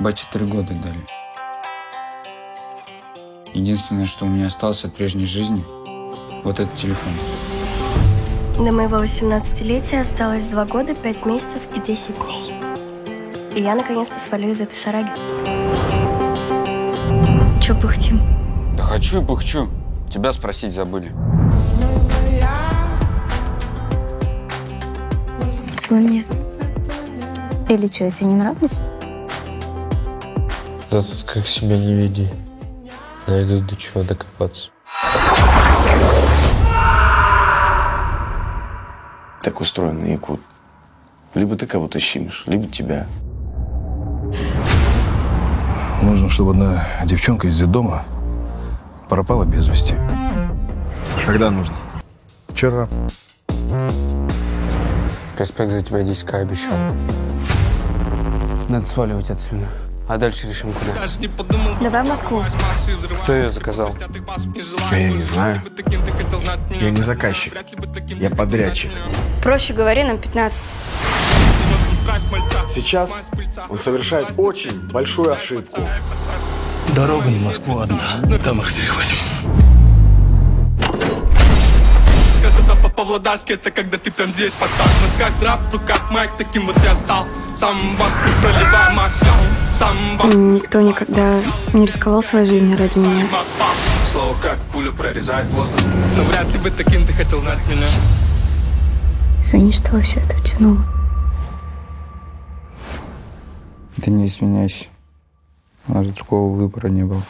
Бате три года дали. Единственное, что у меня осталось от прежней жизни, вот этот телефон. До моего 18-летия осталось 2 года, 5 месяцев и 10 дней. И я наконец-то свалю из этой шараги. Чё пыхтим? Да хочу и пыхчу. Тебя спросить забыли. Целуй меня. Или что, я тебе не нравлюсь? Да тут как себя не веди. Найдут до чего докопаться. Так устроен Якут. Либо ты кого-то щимишь, либо тебя. Нужно, чтобы одна девчонка из детдома пропала без вести. Когда нужно? Вчера. Респект за тебя 10 обещал. Надо сваливать отсюда. А дальше решим куда. Давай в Москву. Кто ее заказал? А я не знаю. Я не заказчик. Я подрядчик. Проще говори, нам 15. Сейчас он совершает очень большую ошибку. Дорога на Москву одна. Там их перехватим. Красота по-павлодарски это когда ты прям здесь, пацан носках драп, в руках майк, таким вот я стал Сам вас не проливай вас Никто никогда не рисковал своей жизнью ради меня. Слово как пуля прорезает воздух Но вряд ли бы таким ты хотел знать меня Извини, что во все это втянула. Ты не извиняйся. У нас другого выбора не было.